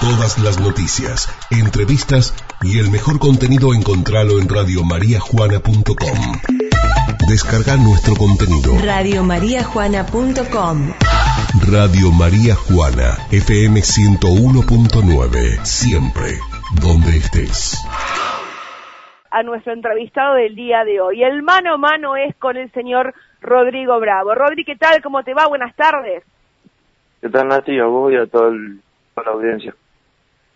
Todas las noticias, entrevistas y el mejor contenido encontralo en radiomariajuana.com. Descarga nuestro contenido. Radiomariajuana.com Radio María Juana, FM 101.9, siempre, donde estés. A nuestro entrevistado del día de hoy. El mano a mano es con el señor Rodrigo Bravo. Rodri, ¿qué tal? ¿Cómo te va? Buenas tardes. ¿Qué tal, Nati? A vos y a toda, toda la audiencia.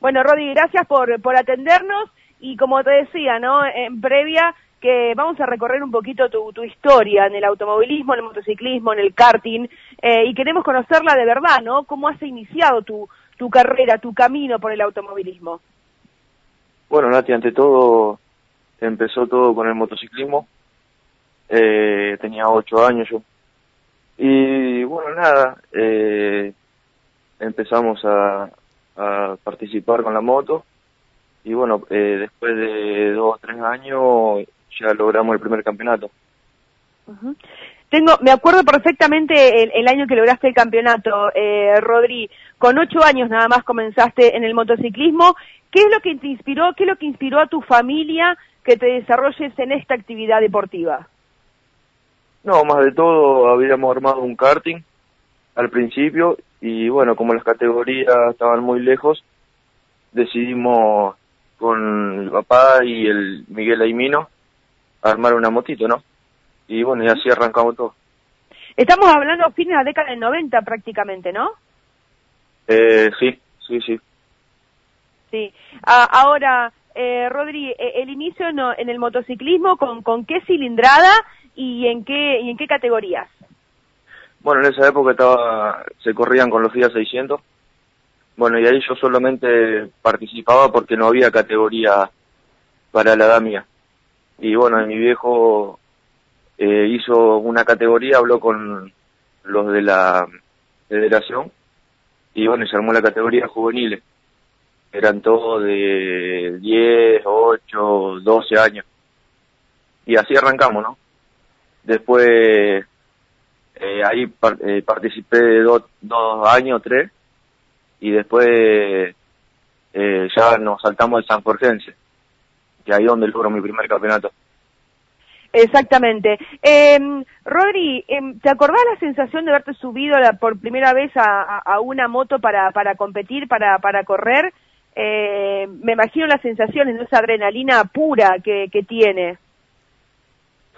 Bueno, Rodri, gracias por, por atendernos y como te decía, ¿no? En previa que vamos a recorrer un poquito tu, tu historia en el automovilismo, en el motociclismo, en el karting eh, y queremos conocerla de verdad, ¿no? ¿Cómo has iniciado tu, tu carrera, tu camino por el automovilismo? Bueno, Nati, ante todo empezó todo con el motociclismo. Eh, tenía ocho años yo. Y bueno, nada, eh, empezamos a, a participar con la moto y bueno, eh, después de dos o tres años ya logramos el primer campeonato. Tengo, me acuerdo perfectamente el, el año que lograste el campeonato, eh, Rodri. Con ocho años nada más comenzaste en el motociclismo. ¿Qué es lo que te inspiró? ¿Qué es lo que inspiró a tu familia que te desarrolles en esta actividad deportiva? No, más de todo habíamos armado un karting al principio y bueno, como las categorías estaban muy lejos, decidimos con el papá y el Miguel Aimino armar una motito, ¿no? Y bueno, y así arrancamos todo. Estamos hablando fines de la década del 90 prácticamente, ¿no? Eh, sí, sí, sí. Sí. Ah, ahora, eh, Rodri, eh, el inicio en, en, el motociclismo, ¿con, ¿con qué cilindrada y en qué, y en qué categorías? Bueno, en esa época estaba, se corrían con los Fiat 600. Bueno, y ahí yo solamente participaba porque no había categoría para la edad. Y bueno, mi viejo eh, hizo una categoría, habló con los de la federación y bueno, se armó la categoría juveniles. Eran todos de 10, 8, 12 años. Y así arrancamos, ¿no? Después eh, ahí par eh, participé de do dos años, tres, y después eh, ya nos saltamos de San Jorgense, que ahí donde logro mi primer campeonato. Exactamente. Eh, Rodri, eh, ¿te acordás la sensación de haberte subido la, por primera vez a, a, a, una moto para, para competir, para, para correr? Eh, me imagino las sensaciones, ¿no? esa adrenalina pura que, que tiene.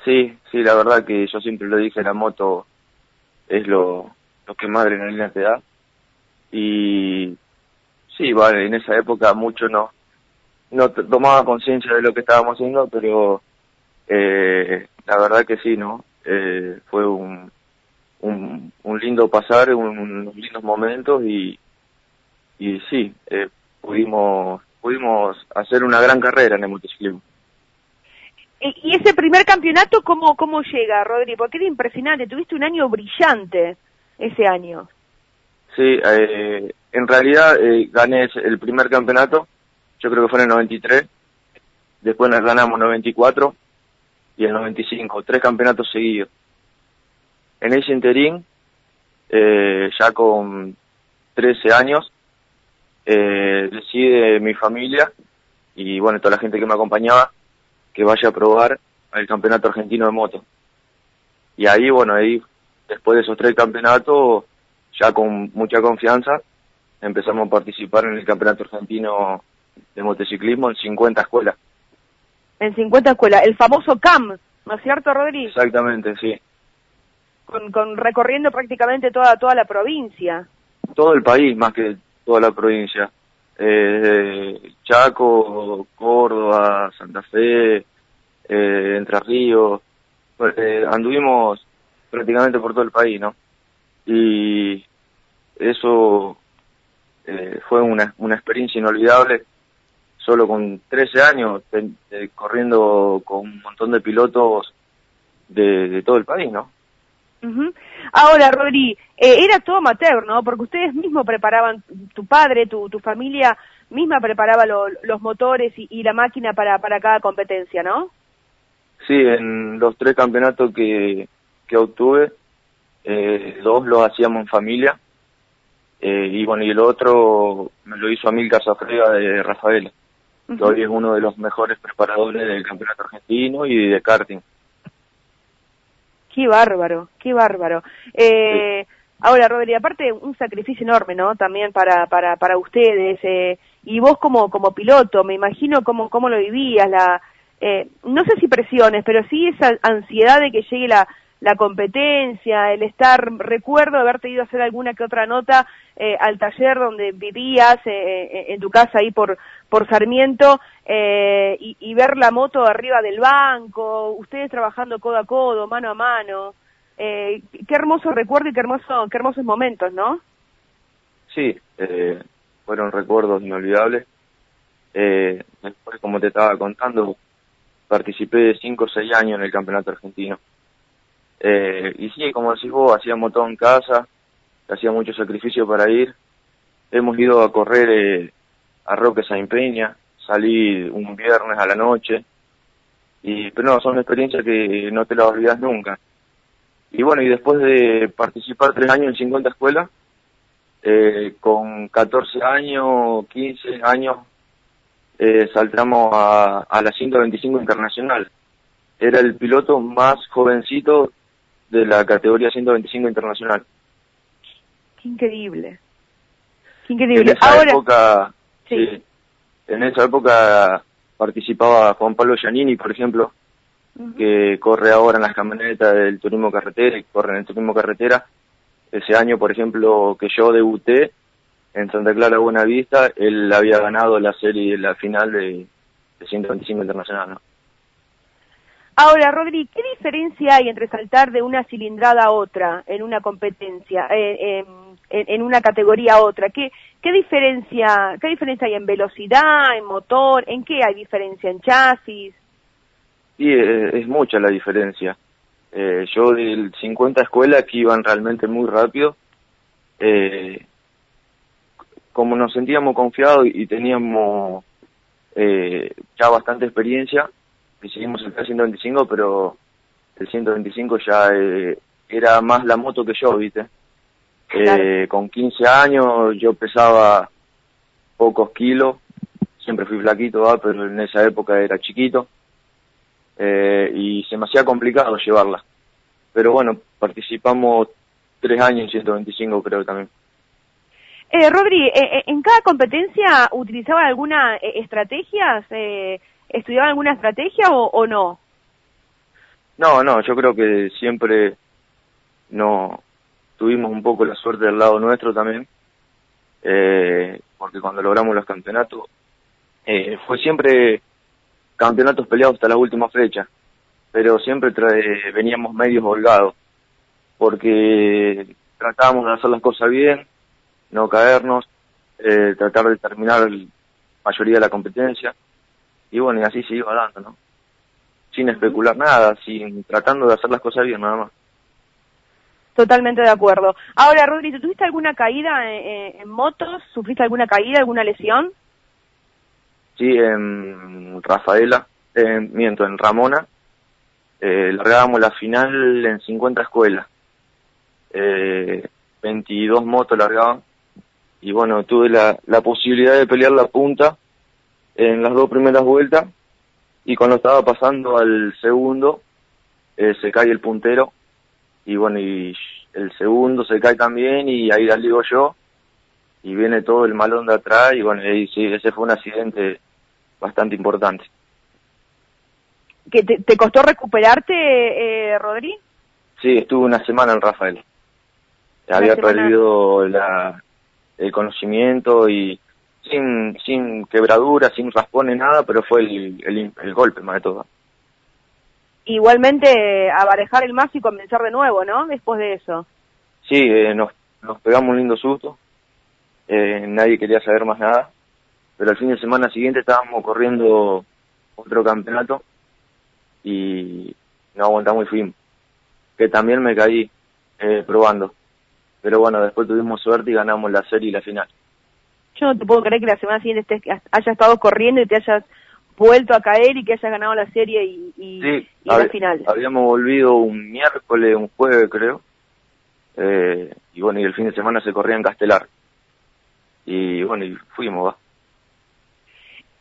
Sí, sí, la verdad que yo siempre lo dije, la moto es lo, lo que más adrenalina te da. Y sí, vale, en esa época mucho no, no tomaba conciencia de lo que estábamos haciendo, pero eh, la verdad que sí, ¿no? Eh, fue un, un, un lindo pasar, un, unos lindos momentos y, y sí, eh, pudimos, pudimos hacer una gran carrera en el motociclismo. ¿Y ese primer campeonato cómo, cómo llega, Rodri? Porque era impresionante, tuviste un año brillante ese año. Sí, eh, en realidad eh, gané el primer campeonato, yo creo que fue en el 93, después nos ganamos 94 y el 95, tres campeonatos seguidos. En ese interín, eh, ya con 13 años, eh, decide mi familia y bueno, toda la gente que me acompañaba que vaya a probar el campeonato argentino de moto. Y ahí, bueno, ahí, después de esos tres campeonatos, ya con mucha confianza, empezamos a participar en el campeonato argentino de motociclismo en 50 escuelas. En 50 escuelas, el famoso CAM, ¿no es cierto, Rodri? Exactamente, sí. Con, con recorriendo prácticamente toda toda la provincia. Todo el país, más que toda la provincia. Eh, Chaco, Córdoba, Santa Fe, eh, Entre Ríos, eh, anduvimos prácticamente por todo el país, ¿no? Y eso eh, fue una, una experiencia inolvidable, solo con 13 años, de, corriendo con un montón de pilotos de, de todo el país, ¿no? Uh -huh. Ahora, Rodri, eh, era todo amateur, ¿no? Porque ustedes mismos preparaban, tu padre, tu, tu familia misma preparaba lo, los motores y, y, la máquina para, para cada competencia, ¿no? Sí, en los tres campeonatos que, que obtuve, eh, dos los hacíamos en familia. Eh, y bueno, y el otro me lo hizo Amilcar Zafrega de Rafaela, que hoy es uno de los mejores preparadores del campeonato argentino y de karting. Qué bárbaro, qué bárbaro. Eh, Ahora, Rodri, aparte un sacrificio enorme, ¿no? También para para para ustedes eh, y vos como como piloto, me imagino cómo cómo lo vivías, la eh, no sé si presiones, pero sí esa ansiedad de que llegue la la competencia, el estar, recuerdo haberte ido a hacer alguna que otra nota eh, al taller donde vivías, eh, eh, en tu casa ahí por, por Sarmiento, y, y, ver la moto arriba del banco, ustedes trabajando codo a codo, mano a mano. qué hermoso recuerdo y qué, hermoso, qué hermosos momentos, ¿no? Sí, fueron recuerdos inolvidables. después, como te estaba contando, participé de 5 o 6 años en el campeonato argentino. Eh, y sí, como decís vos, hacíamos todo en casa, hacía mucho sacrificio para ir. Hemos ido a correr eh, a Roque Saint Peña, salí un viernes a la noche, y pero no, son experiencias que no te las olvidas nunca. Y bueno, y después de participar tres años en 50 escuelas, eh, con 14 años, 15 años, eh, saltamos a, a la 125 internacional. Era el piloto más jovencito de la categoría 125 internacional. Qué increíble. Qué increíble. En esa época, sí. en esa época participaba Juan Pablo Giannini, por ejemplo, que corre ahora en las camionetas del turismo carretera y corre en el turismo carretera. Ese año, por ejemplo, que yo debuté en Santa Clara Buenavista, él había ganado la serie, la final de, de 125 internacional, ¿no? Ahora, Rodri, ¿qué diferencia hay entre saltar de una cilindrada a otra en una competencia, eh, en, una categoría a otra? ¿Qué, diferencia, ¿Qué diferencia hay en velocidad, en motor? ¿En qué hay diferencia? ¿En chasis? Sí, es, mucha la diferencia. Eh, yo del 50 escuelas que iban realmente muy rápido, eh, como nos sentíamos confiados y teníamos ya bastante experiencia, decidimos el 125, pero el 125 ya eh, era más la moto que yo, ¿viste? Eh, con 15 años yo pesaba pocos kilos, siempre fui flaquito, pero en esa época era chiquito eh, y se me hacía complicado llevarla. Pero bueno, participamos tres años en 125 creo también. Eh, Rodri, ¿en cada competencia utilizaban alguna estrategia? Eh, estudiaban alguna estrategia o, no? No, no, yo creo que siempre no tuvimos un poco la suerte del lado nuestro también, eh, porque cuando logramos los campeonatos, eh, fue siempre campeonatos peleados hasta la última fecha, pero siempre veníamos medio holgados, porque tratábamos de hacer las cosas bien, no caernos, eh, tratar de terminar la mayoría de la competencia, y bueno, y así se iba dando, ¿no? Sin especular nada, sin tratando de hacer las cosas bien, nada más. Totalmente de acuerdo. Ahora, Rodri, ¿tuviste alguna caída en, motos? ¿Sufriste alguna caída, alguna lesión? Sí, en Rafaela, miento, en Ramona, eh, largábamos la final en 50 escuelas. Eh, 22 motos largaban. Y bueno, tuve la, la posibilidad de pelear la punta en las dos primeras vueltas y cuando estaba pasando al segundo eh, se cae el puntero y bueno y el segundo se cae también y ahí la digo yo y viene todo el malón de atrás y bueno y sí ese fue un accidente bastante importante. ¿Que te, costó recuperarte eh, Rodri? Sí estuve una semana en Rafael. Había perdido la, el conocimiento y sin, sin quebradura, sin raspones, nada, pero fue el, el, golpe más de todo. Igualmente, abarejar el más y comenzar de nuevo, ¿no? Después de eso. Sí, eh, nos, nos pegamos un lindo susto. Eh, nadie quería saber más nada. Pero el fin de semana siguiente estábamos corriendo otro campeonato y no aguantamos y fuimos. Que también me caí eh, probando. Pero bueno, después tuvimos suerte y ganamos la serie y la final yo no te puedo creer que la semana siguiente estés, hayas estado corriendo y te hayas vuelto a caer y que hayas ganado la serie y, y, la final. Habíamos volvido un miércoles, un jueves creo, eh, y bueno, y el fin de semana se corría en Castelar. y bueno, y fuimos, va.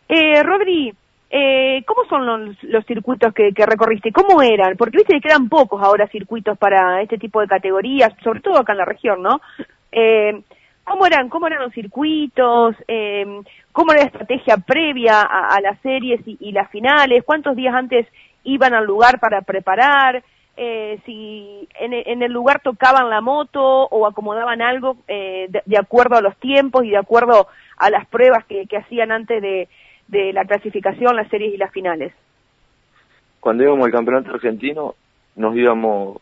Eh, Rodri, eh, ¿cómo son los, los circuitos que, que, recorriste? ¿Cómo eran? Porque viste que quedan pocos ahora circuitos para este tipo de categorías, sobre todo acá en la región, ¿no? Eh, ¿Cómo eran, cómo eran los circuitos? Eh, ¿Cómo era la estrategia previa a, las series y, las finales? ¿Cuántos días antes iban al lugar para preparar? Eh, si en, el lugar tocaban la moto o acomodaban algo eh, de, de, acuerdo a los tiempos y de acuerdo a las pruebas que, que hacían antes de, de, la clasificación, las series y las finales. Cuando íbamos al campeonato argentino, nos íbamos,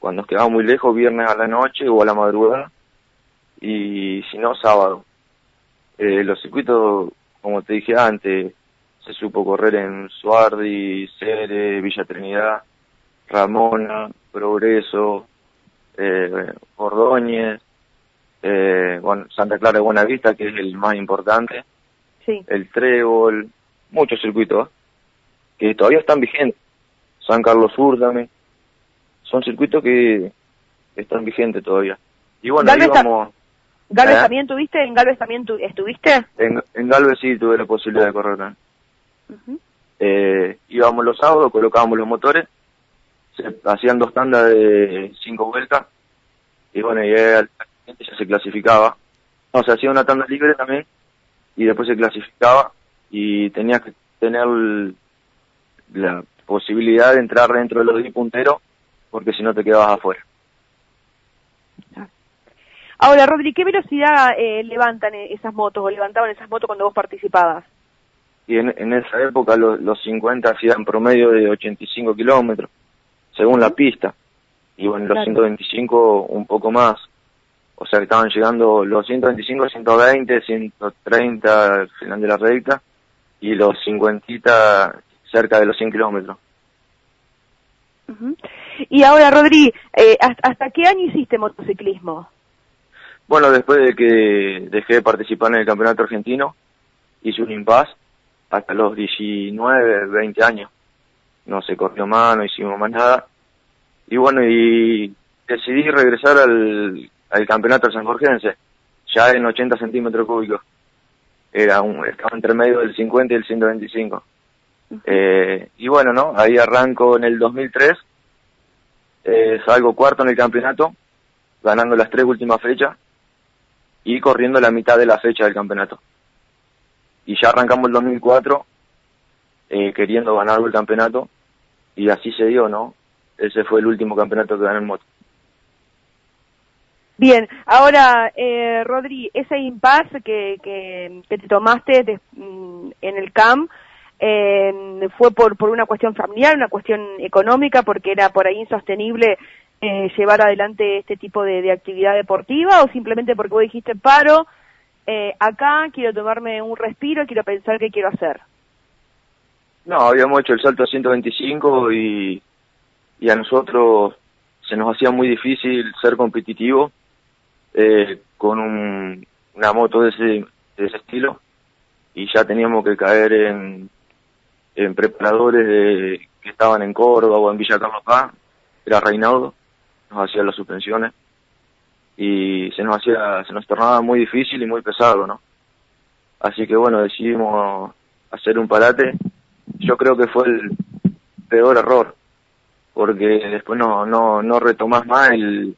cuando nos quedábamos muy lejos, viernes a la noche o a la madrugada, y si no, sábado. Eh, los circuitos, como te dije antes, se supo correr en Suardi, Cere, Villa Trinidad, Ramona, Progreso, eh, Ordóñez, eh, bueno, Santa Clara de Buenavista, que es el más importante, sí. el Trébol, muchos circuitos que todavía están vigentes. San Carlos Sur también. Son circuitos que están vigentes todavía. Y bueno, Galvez, íbamos, ¿Galvez ¿eh? también tuviste? ¿En Galvez también tu, estuviste? En, en Galvez sí tuve la posibilidad de correr. ¿no? Uh -huh. eh, íbamos los sábados, colocábamos los motores, se hacían dos tandas de cinco vueltas, y bueno, y ya se clasificaba. No, se hacía una tanda libre también, y después se clasificaba, y tenías que tener la posibilidad de entrar dentro de los 10 punteros, porque si no te quedabas afuera. Ahora, Rodri, ¿qué velocidad eh, levantan esas motos o levantaban esas motos cuando vos participabas? Y en, en esa época los, los 50 hacían promedio de 85 kilómetros, según la pista. Y bueno, los claro. 125 un poco más. O sea que estaban llegando los 125, 120, 130 al final de la recta y los 50 cerca de los 100 kilómetros. Uh -huh. Y ahora, Rodri, eh, ¿hasta qué año hiciste motociclismo? Bueno, después de que dejé de participar en el campeonato argentino, hice un impasse hasta los 19, 20 años. No se corrió más, no hicimos más nada. Y bueno, y decidí regresar al, al campeonato San Jorgense, ya en 80 centímetros cúbicos. Era un, estaba entre medio del 50 y el 125. Uh -huh. eh, y bueno, ¿no? Ahí arranco en el 2003, eh, salgo cuarto en el campeonato, ganando las tres últimas fechas y corriendo la mitad de la fecha del campeonato. Y ya arrancamos el 2004 eh, queriendo ganar el campeonato y así se dio, ¿no? Ese fue el último campeonato que gané en moto. Bien, ahora, eh, Rodri, ese impasse que, que, te tomaste mm, en el CAM, eh, ¿fue por, por una cuestión familiar, una cuestión económica, porque era por ahí insostenible eh, llevar adelante este tipo de, actividad deportiva o simplemente porque vos dijiste paro, eh, acá quiero tomarme un respiro, quiero pensar qué quiero hacer? No, habíamos hecho el salto a 125 y, y a nosotros se nos hacía muy difícil ser competitivo eh, con un, una moto de ese, de ese estilo y ya teníamos que caer en, en preparadores de, que estaban en Córdoba o en Villa Carlos Paz, era Reinaudo nos hacía las suspensiones y se nos hacía, se nos tornaba muy difícil y muy pesado, ¿no? Así que bueno, decidimos hacer un parate. Yo creo que fue el peor error, porque después no, no, no retomás más el,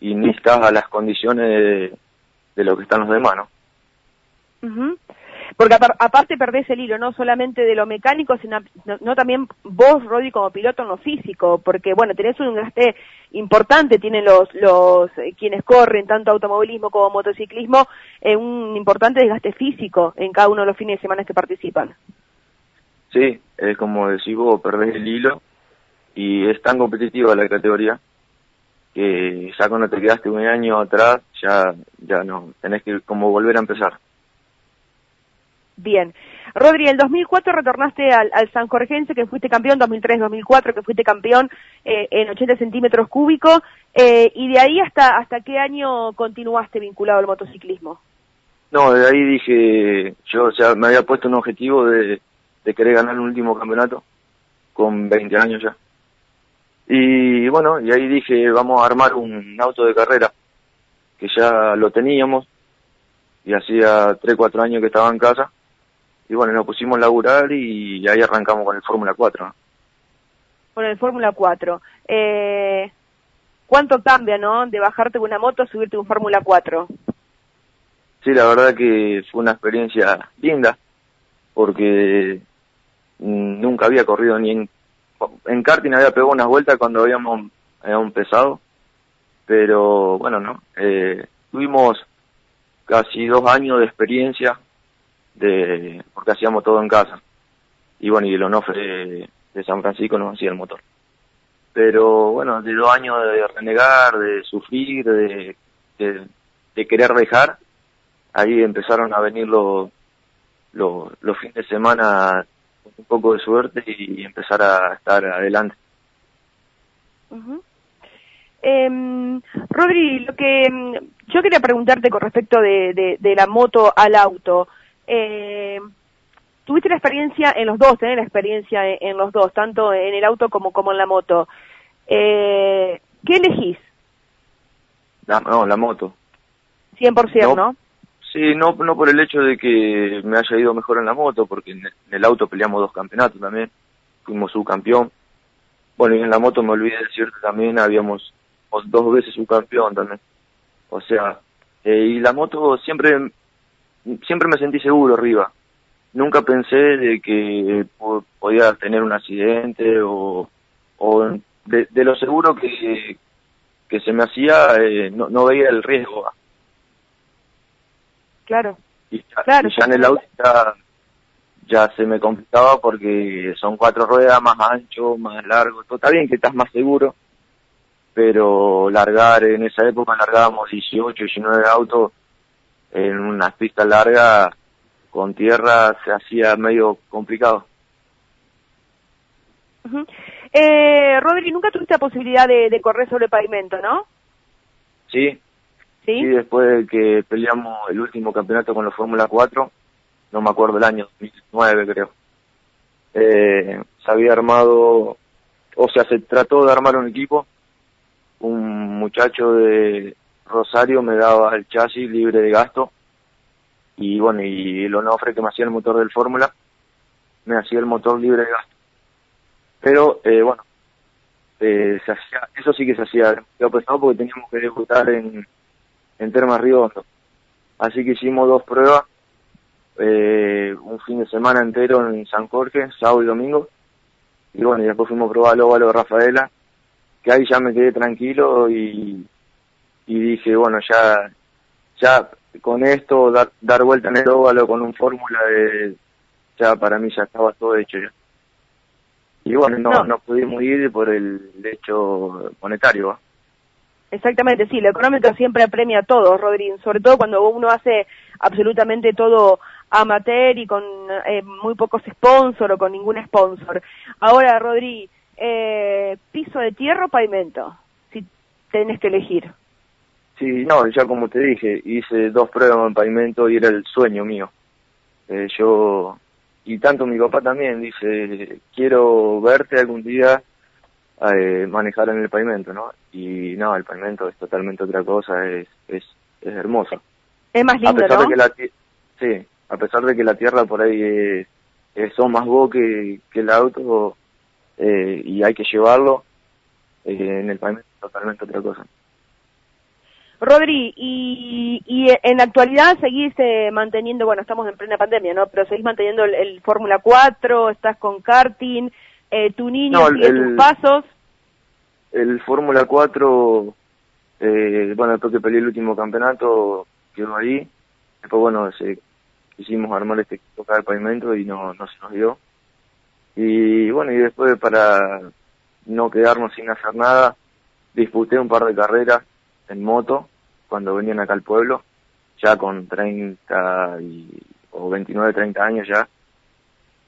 y ni estás a las condiciones de, de lo que están los demás, ¿no? Uh -huh. Porque aparte perdés el hilo, no solamente de lo mecánico, sino no, también vos, Rodri, como piloto en lo físico, porque bueno, tenés un gaste importante, tienen los, los eh, quienes corren, tanto automovilismo como motociclismo, eh, un importante desgaste físico en cada uno de los fines de semana que participan. Sí, es como decís vos, perdés el hilo y es tan competitiva la categoría que ya cuando te quedaste un año atrás ya, ya no, tenés que como volver a empezar. Bien. Rodri, el 2004 retornaste al, San Jorgense, que fuiste campeón, 2003-2004, que fuiste campeón eh, en 80 centímetros cúbicos, eh, y de ahí hasta hasta qué año continuaste vinculado al motociclismo? No, de ahí dije, yo o sea, me había puesto un objetivo de, de querer ganar un último campeonato, con 20 años ya. Y bueno, y ahí dije, vamos a armar un auto de carrera, que ya lo teníamos, y hacía 3, 4 años que estaba en casa. Y bueno, nos pusimos a laburar y ahí arrancamos con el Fórmula 4. Con el Fórmula 4. Eh, ¿Cuánto cambia, no? De bajarte una moto a subirte un Fórmula 4. Sí, la verdad que fue una experiencia linda, porque mm, nunca había corrido ni en... En karting había pegado unas vueltas cuando habíamos, habíamos empezado, pero bueno, ¿no? Eh, tuvimos casi dos años de experiencia de porque hacíamos todo en casa. Y bueno, y el Onofre de, San Francisco nos hacía el motor. Pero bueno, de dos años de renegar, de sufrir, de, de, querer dejar, ahí empezaron a venir los, los, fines de semana con un poco de suerte y empezar a estar adelante. Eh, Rodri, lo que em, yo quería preguntarte con respecto de, de, la moto al auto. Eh, tuviste la experiencia en los dos, tenés la experiencia en, los dos, tanto en el auto como, como en la moto. Eh, ¿Qué elegís? La, no, la moto. 100%, ¿no? ¿no? Sí, no, no por el hecho de que me haya ido mejor en la moto, porque en el auto peleamos dos campeonatos también, fuimos subcampeón. Bueno, y en la moto me olvidé de decirte también, habíamos dos veces subcampeón también. O sea, eh, y la moto siempre, siempre me sentí seguro arriba. Nunca pensé de que podía tener un accidente o, o de, lo seguro que, que se me hacía, eh, no, no veía el riesgo. Claro. Y ya, ya en el auto ya, ya, se me complicaba porque son cuatro ruedas más ancho, más largo. Todo está bien que estás más seguro, pero largar, en esa época largábamos 18, 19 autos en unas pistas largas con tierra se hacía medio complicado. eh, Rodri, nunca tuviste la posibilidad de, correr sobre pavimento, ¿no? Sí. Sí. Y después de que peleamos el último campeonato con los Fórmula 4, no me acuerdo el año, 2009 creo. Eh, se había armado, o sea, se trató de armar un equipo un muchacho de Rosario me daba el chasis libre de gasto y bueno, y el Onofre que me hacía el motor del Fórmula me hacía el motor libre de gasto. Pero eh, bueno, eh, se hacía, eso sí que se hacía demasiado pesado porque teníamos que debutar en, en Termas Riondo. Así que hicimos dos pruebas, eh, un fin de semana entero en San Jorge, sábado y domingo. Y bueno, y después fuimos a probar el óvalo de Rafaela que ahí ya me quedé tranquilo y, y dije, bueno, ya, ya con esto, dar, dar vuelta en el óvalo con un fórmula de, ya para mí ya estaba todo hecho ya. Y bueno, no, no. pudimos ir por el hecho monetario. Exactamente, sí, la económica siempre apremia a todos, Rodríguez, sobre todo cuando uno hace absolutamente todo amateur y con eh, muy pocos sponsors o con ningún sponsor. Ahora, Rodri, eh, piso de tierra o pavimento, si tenés que elegir. Sí, no, ya como te dije, hice dos pruebas en pavimento y era el sueño mío. Eh, yo, y tanto mi papá también, dice, quiero verte algún día eh, manejar en el pavimento, ¿no? Y no, el pavimento es totalmente otra cosa, es, es, es hermoso. Es más lindo, a pesar De que la, sí, a pesar de que la tierra por ahí es, es son más vos que, que el auto, eh, y hay que llevarlo en el pavimento totalmente otra cosa. Rodri, y, y en la actualidad seguís eh, manteniendo, bueno, estamos en plena pandemia, ¿no? Pero seguís manteniendo el, Fórmula 4, estás con karting, eh, tu niño sigue tus pasos. El Fórmula 4, eh, bueno, después que peleé el último campeonato, quedó ahí. Después, bueno, se, quisimos armar este equipo de pavimento y no, no se nos dio. Y bueno, y después para no quedarnos sin hacer nada, disputé un par de carreras en moto cuando venían acá al pueblo, ya con 30 y, o 29, 30 años ya.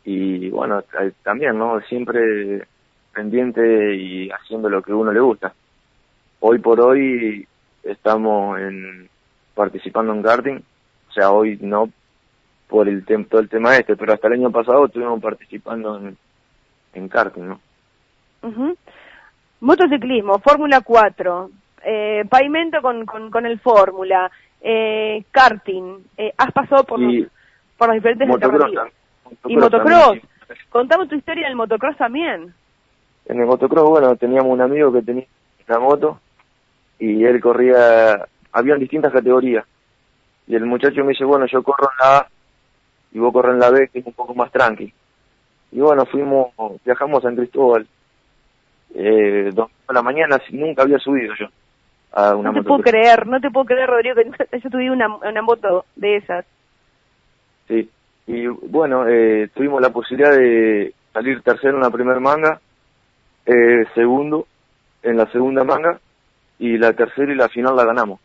Y bueno, también, ¿no? Siempre pendiente y haciendo lo que uno le gusta. Hoy por hoy estamos en, participando en karting, o sea, hoy no por el todo el tema este, pero hasta el año pasado estuvimos participando en, en karting, ¿no? Motociclismo, Fórmula 4, eh, pavimento con, con, con el Fórmula, eh, karting, eh, has pasado por, Y los, por las diferentes motocross Y motocross. Contame tu historia del motocross también. En el motocross, bueno, teníamos un amigo que tenía una moto y él corría, habían distintas categorías. Y el muchacho me dice, bueno, yo corro en la A y vos corres en la B, que es un poco más tranqui. Y bueno, fuimos, viajamos a San Cristóbal. Eh, dos de la mañana, nunca había subido yo a una no te puedo creer, no te puedo creer, Rodrigo, que haya tuvido una, una moto de esas. Sí, y bueno, eh, tuvimos la posibilidad de salir tercero en la primera manga, eh, segundo en la segunda manga, y la tercera y la final la ganamos.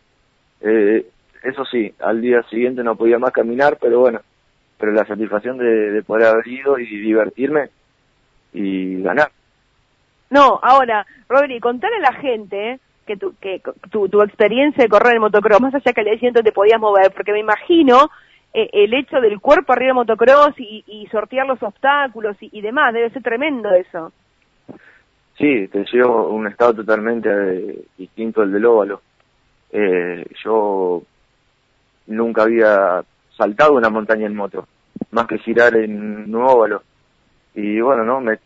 Eh, eso sí, al día siguiente no podía más caminar, pero bueno, pero la satisfacción de, de poder haber ido y divertirme y ganar. No, ahora, Rodri, contale a la gente eh, que, tu, que tu, tu experiencia de correr en motocross, más allá que al día siguiente te podías mover, porque me imagino eh, el hecho del cuerpo arriba motocross y, sortear los obstáculos y, demás, debe ser tremendo eso. Sí, te llevo un estado totalmente eh, distinto al del óvalo. Eh, yo nunca había saltado una montaña en moto, más que girar en un óvalo. Y bueno, no, me,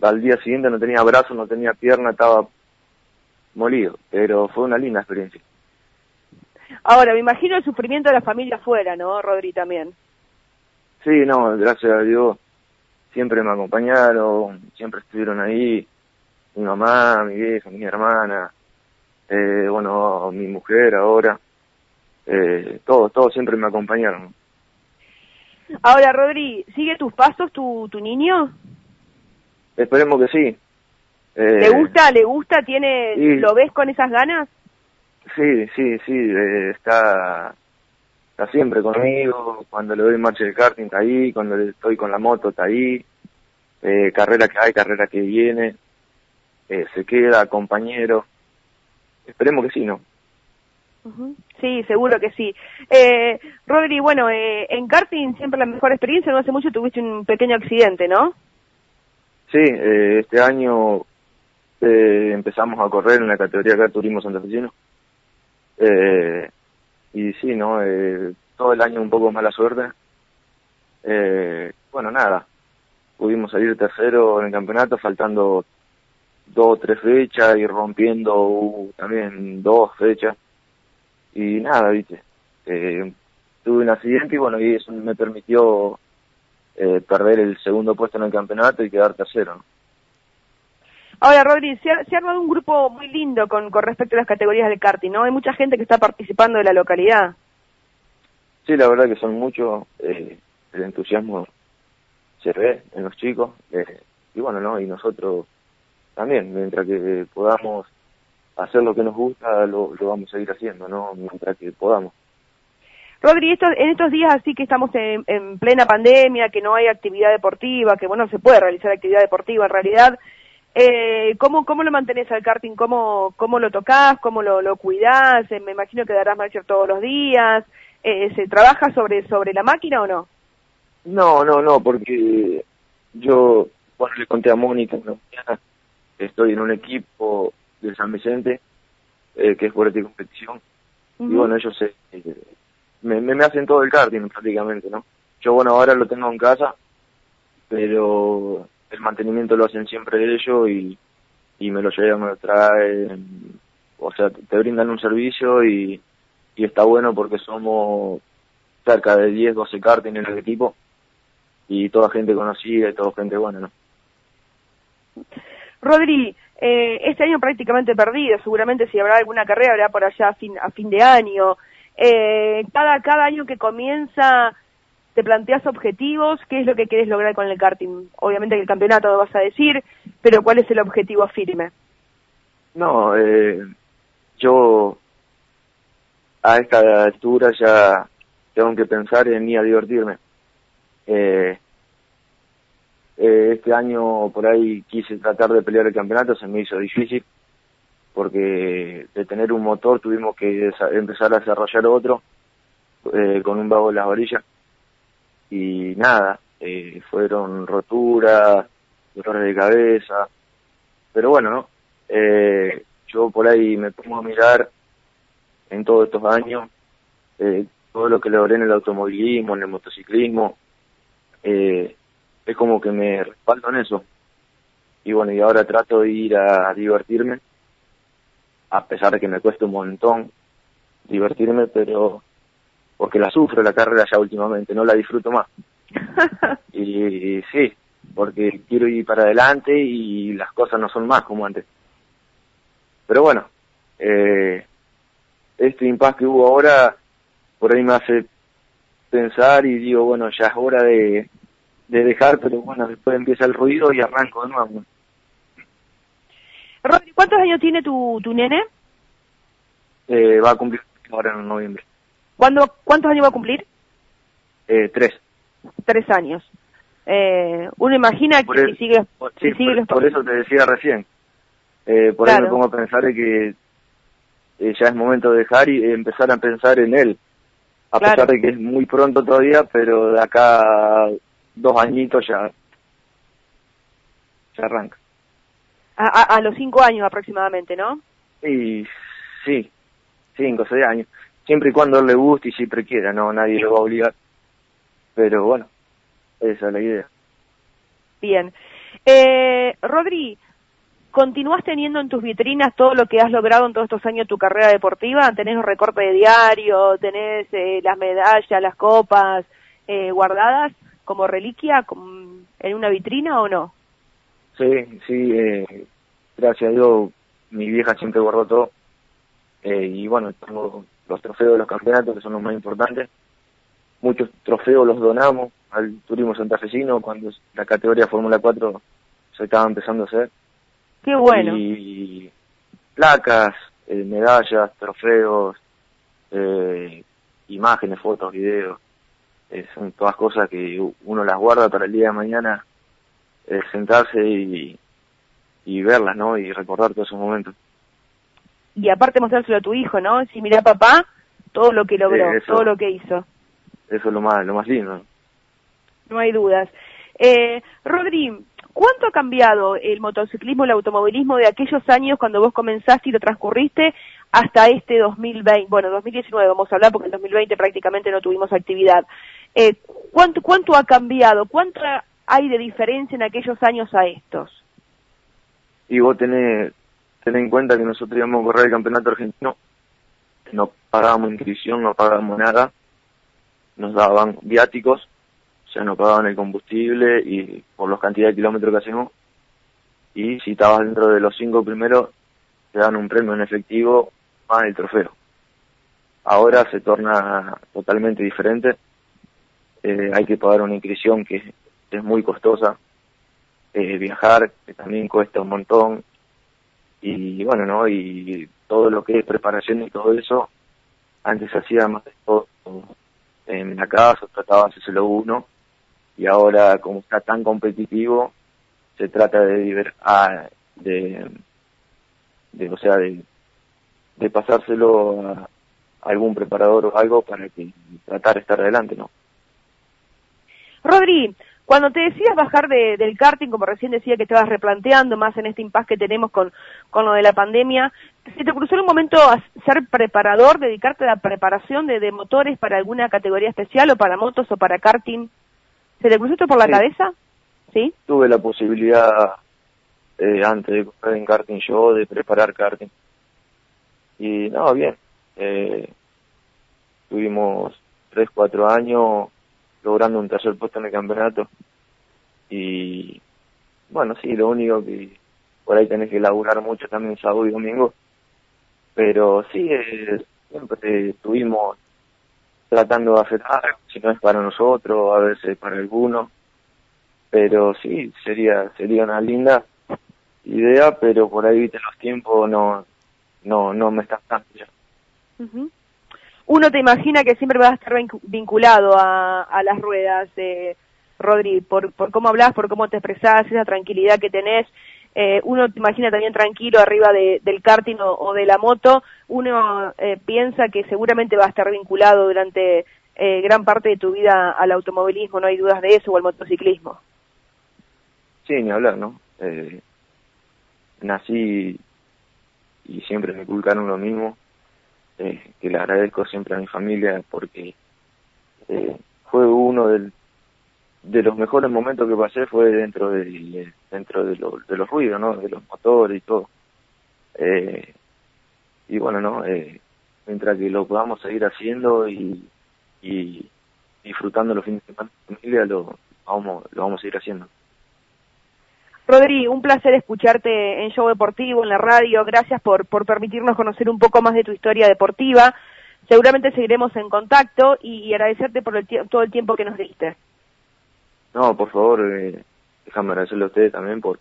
al día siguiente no tenía brazos, no tenía pierna, estaba molido, pero fue una linda experiencia. Ahora, me imagino el sufrimiento de la familia afuera, ¿no, Rodri, también? Sí, no, gracias a Dios siempre me acompañaron, siempre estuvieron ahí, mi mamá, mi vieja, mi hermana, eh, bueno, mi mujer ahora, eh, todos, todos siempre me acompañaron. Ahora, Rodri, ¿sigue tus pasos tu, tu niño? Esperemos que sí. Eh, ¿Le gusta? ¿Le gusta? ¿Tiene, sí. ¿Lo ves con esas ganas? Sí, sí, sí, eh, está, está siempre conmigo, cuando le doy marcha de karting está ahí, cuando le estoy con la moto está ahí, eh, carrera que hay, carrera que viene, eh, se queda, compañero, esperemos que sí, ¿no? Sí, seguro que sí. Eh, Rodri, bueno, eh, en karting siempre la mejor experiencia, no hace mucho tuviste un pequeño accidente, ¿no? Sí, eh, este año eh, empezamos a correr en la categoría acá Turismo Santafesino. Eh, y sí, ¿no? Eh, todo el año un poco mala suerte. Eh, bueno, nada. Pudimos salir tercero en el campeonato, faltando dos o tres fechas y rompiendo uh, también dos fechas. Y nada, viste. Eh, tuve un accidente y bueno, y eso me permitió eh, perder el segundo puesto en el campeonato y quedar tercero. ¿no? Ahora, Rodri, se ha, se ha armado un grupo muy lindo con, con respecto a las categorías de karting, ¿no? Hay mucha gente que está participando de la localidad. Sí, la verdad que son muchos, eh, el entusiasmo se ve en los chicos, eh, y bueno, ¿no? Y nosotros también, mientras que podamos hacer lo que nos gusta, lo, lo vamos a seguir haciendo, ¿no? Mientras que podamos. Rodri, esto, en estos días así que estamos en, en plena pandemia, que no hay actividad deportiva, que bueno, se puede realizar actividad deportiva en realidad, eh, ¿cómo, ¿cómo lo mantenés al karting? ¿Cómo, cómo lo tocas? ¿Cómo lo, lo cuidás? Eh, me imagino que darás marcha todos los días. Eh, ¿Se trabaja sobre, sobre la máquina o no? No, no, no, porque yo, bueno, le conté a Mónica una mañana, estoy en un equipo de San Vicente, eh, que es fuerte de competición, y bueno, ellos se, eh, me, me, me hacen todo el karting prácticamente, ¿no? Yo, bueno, ahora lo tengo en casa, pero el mantenimiento lo hacen siempre ellos y, y me lo llevan, me lo traen, o sea, te brindan un servicio y, y está bueno porque somos cerca de 10, 12 karting en el equipo y toda gente conocida y toda gente buena, ¿no? Rodri, eh, este año prácticamente perdido, seguramente si habrá alguna carrera habrá por allá a fin, a fin de año. Eh, cada, cada año que comienza, te planteas objetivos, ¿qué es lo que quieres lograr con el karting? Obviamente que el campeonato lo vas a decir, pero ¿cuál es el objetivo firme? No, eh, yo a esta altura ya tengo que pensar en ir a divertirme. Eh, eh, este año por ahí quise tratar de pelear el campeonato, se me hizo difícil porque de tener un motor tuvimos que empezar a desarrollar otro eh, con un vago en las orillas y nada, eh, fueron roturas, dolores de cabeza, pero bueno, ¿no? Eh, yo por ahí me pongo a mirar en todos estos años eh, todo lo que logré en el automovilismo, en el motociclismo, eh, es como que me respaldo en eso. Y bueno, y ahora trato de ir a divertirme, a pesar de que me cuesta un montón divertirme, pero porque la sufro la carrera ya últimamente, no la disfruto más. y, sí, porque quiero ir para adelante y las cosas no son más como antes. Pero bueno, eh, este impasse que hubo ahora por ahí me hace pensar y digo, bueno, ya es hora de, de dejar, pero bueno, después empieza el ruido y arranco de nuevo. Rodri, ¿cuántos años tiene tu, tu nene? Eh, va a cumplir ahora en noviembre. ¿Cuándo, ¿Cuántos años va a cumplir? Eh, tres. Tres años. Eh, uno imagina que si sigue, por, por, eso te decía recién. Eh, por eso me pongo a pensar de que eh, ya es momento de dejar y empezar a pensar en él. A pesar de que es muy pronto todavía, pero de acá dos añitos ya, ya arranca. A, a, los cinco años aproximadamente, ¿no? Sí, sí, cinco, seis años. Siempre y cuando él le guste y siempre quiera, no, nadie lo va a obligar. Pero bueno, esa es la idea. Bien. Eh, Rodri, ¿continúas teniendo en tus vitrinas todo lo que has logrado en todos estos años de tu carrera deportiva? ¿Tenés los recortes de diario? ¿Tenés eh, las medallas, las copas eh, guardadas como reliquia en una vitrina o no? Sí, sí, eh, gracias a Dios mi vieja siempre guardó todo. Eh, y bueno, tengo los trofeos de los campeonatos que son los más importantes. Muchos trofeos los donamos al turismo santafesino cuando la categoría Fórmula 4 se estaba empezando a hacer. Qué bueno. Y placas, eh, medallas, trofeos, eh, imágenes, fotos, videos. Eh, son todas cosas que uno las guarda para el día de mañana sentarse y, y verlas, ¿no? Y recordar todos esos momentos. Y aparte mostrárselo a tu hijo, ¿no? Si mira papá, todo lo que logró, todo lo que hizo. Eso es lo más, lo más lindo. No hay dudas. Eh, Rodri, ¿cuánto ha cambiado el motociclismo, el automovilismo de aquellos años cuando vos comenzaste y lo transcurriste hasta este 2020? Bueno, 2019 vamos a hablar porque en 2020 prácticamente no tuvimos actividad. Eh, ¿cuánto, ¿Cuánto ha cambiado? ¿Cuánto hay de diferencia en aquellos años a estos? Y vos tenés, tenés en cuenta que nosotros íbamos a correr el campeonato argentino, no pagábamos inscripción, no pagábamos nada, nos daban viáticos, o sea, no pagaban el combustible y por los cantidades de kilómetros que hacemos, y si estabas dentro de los cinco primeros, te dan un premio en efectivo más el trofeo. Ahora se torna totalmente diferente, eh, hay que pagar una inscripción que es muy costosa, eh, viajar, que también cuesta un montón, y bueno, ¿no? Y todo lo que es preparación y todo eso, antes hacía más de todo en la casa, trataba de hacérselo uno, y ahora como está tan competitivo, se trata de, ah, de, de, o sea, de, de pasárselo a algún preparador o algo para que tratar de estar adelante, ¿no? Rodri, cuando te decías bajar de, del karting, como recién decía que vas replanteando más en este impasse que tenemos con, con lo de la pandemia, ¿se te cruzó en un momento a ser preparador, dedicarte a la preparación de, de motores para alguna categoría especial o para motos o para karting? ¿Se te cruzó esto por la cabeza? ¿Sí? Tuve la posibilidad, eh, antes de correr en karting yo, de preparar karting. Y no, bien. Eh, tuvimos tres, cuatro años logrando un tercer puesto en el campeonato. Y bueno, sí, lo único que por ahí tenés que laburar mucho también sábado y domingo. Pero sí, eh, siempre estuvimos tratando de hacer algo, si no es para nosotros, a veces para algunos. Pero sí, sería sería una linda idea, pero por ahí viste los tiempos no no no me están dando ya uno te imagina que siempre vas a estar vinculado a, las ruedas, eh, Rodri, por, por cómo hablas, por cómo te expresás, esa tranquilidad que tenés. Eh, uno te imagina también tranquilo arriba del karting o, de la moto. Uno eh, piensa que seguramente va a estar vinculado durante eh, gran parte de tu vida al automovilismo, no hay dudas de eso, o al motociclismo. Sí, ni hablar, ¿no? nací y siempre me inculcaron lo mismo, eh, que le agradezco siempre a mi familia porque eh, fue uno de los mejores momentos que pasé fue dentro de dentro de, de los ruidos, ¿no? De los motores y todo. Eh, y bueno, ¿no? Eh, mientras que lo podamos seguir haciendo y, y disfrutando los fines de semana familia, lo vamos, lo vamos a seguir haciendo. Rodri, un placer escucharte en Show Deportivo, en la radio. Gracias por, por permitirnos conocer un poco más de tu historia deportiva. Seguramente seguiremos en contacto y, agradecerte por el todo el tiempo que nos diste. No, por favor, eh, déjame agradecerle a ustedes también por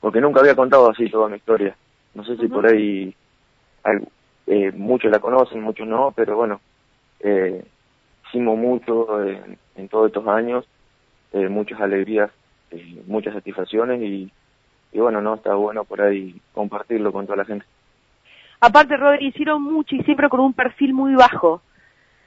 porque nunca había contado así toda mi historia. No sé si por ahí eh, muchos la conocen, muchos no, pero bueno, eh, hicimos mucho en todos estos años, eh, muchas alegrías muchas satisfacciones y, y bueno, no, está bueno por ahí compartirlo con toda la gente. Aparte, Rodri, hicieron mucho y siempre con un perfil muy bajo.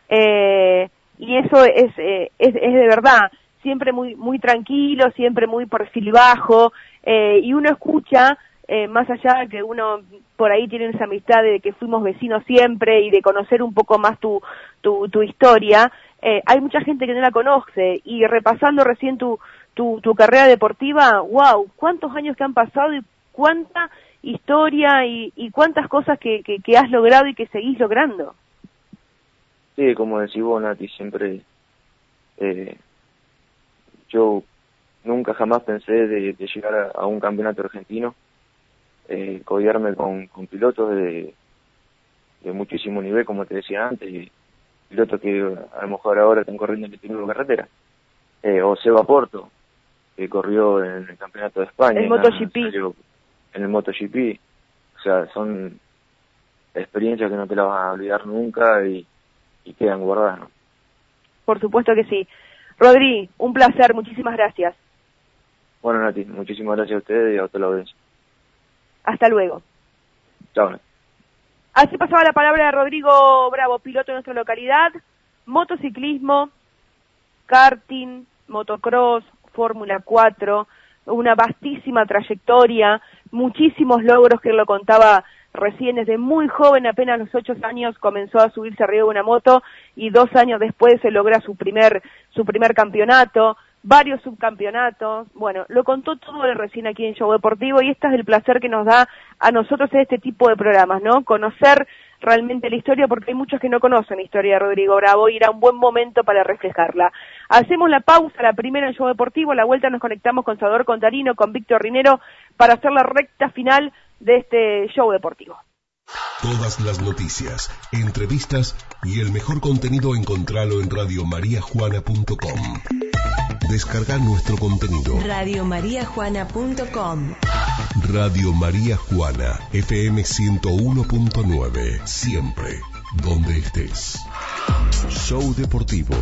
Eh, y eso es, eh, es, es, de verdad, siempre muy, muy tranquilo, siempre muy perfil bajo, eh, y uno escucha, eh, más allá de que uno por ahí tiene esa amistad de que fuimos vecinos siempre y de conocer un poco más tu, tu, tu historia, eh, hay mucha gente que no la conoce y repasando recién tu, tu, tu carrera deportiva, wow, cuántos años que han pasado y cuánta historia y, y cuántas cosas que, que, has logrado y que seguís logrando. Sí, como decís vos, Nati, siempre eh, yo nunca jamás pensé de, llegar a, un campeonato argentino, eh, con, con pilotos de, de muchísimo nivel, como te decía antes, pilotos que a lo mejor ahora están corriendo en el de carretera, eh, o Seba Porto, que corrió en el Campeonato de España. En MotoGP. En el MotoGP. O sea, son experiencias que no te las vas a olvidar nunca y, quedan guardadas, ¿no? Por supuesto que sí. Rodri, un placer, muchísimas gracias. Bueno, Nati, muchísimas gracias a ustedes y a toda la audiencia. Hasta luego. Chao. Así pasaba la palabra de Rodrigo Bravo, piloto de nuestra localidad, motociclismo, karting, motocross, Fórmula 4, una vastísima trayectoria, muchísimos logros que lo contaba recién desde muy joven, apenas los ocho años comenzó a subirse arriba de una moto y dos años después se logra su primer, su primer campeonato, varios subcampeonatos, bueno, lo contó todo recién aquí en Show Deportivo y este es el placer que nos da a nosotros en este tipo de programas, ¿no? Conocer realmente la historia porque hay muchos que no conocen la historia de Rodrigo Bravo y era un buen momento para reflejarla. Hacemos la pausa, la primera en Show Deportivo, la vuelta nos conectamos con Salvador Contarino, con Víctor Rinero para hacer la recta final de este Show Deportivo. Todas las noticias, entrevistas y el mejor contenido encontralo en radiomariajuana.com. Descarga nuestro contenido. Radiomariajuana.com Radio María Juana, FM 101.9. Siempre, donde estés. Show Deportivo.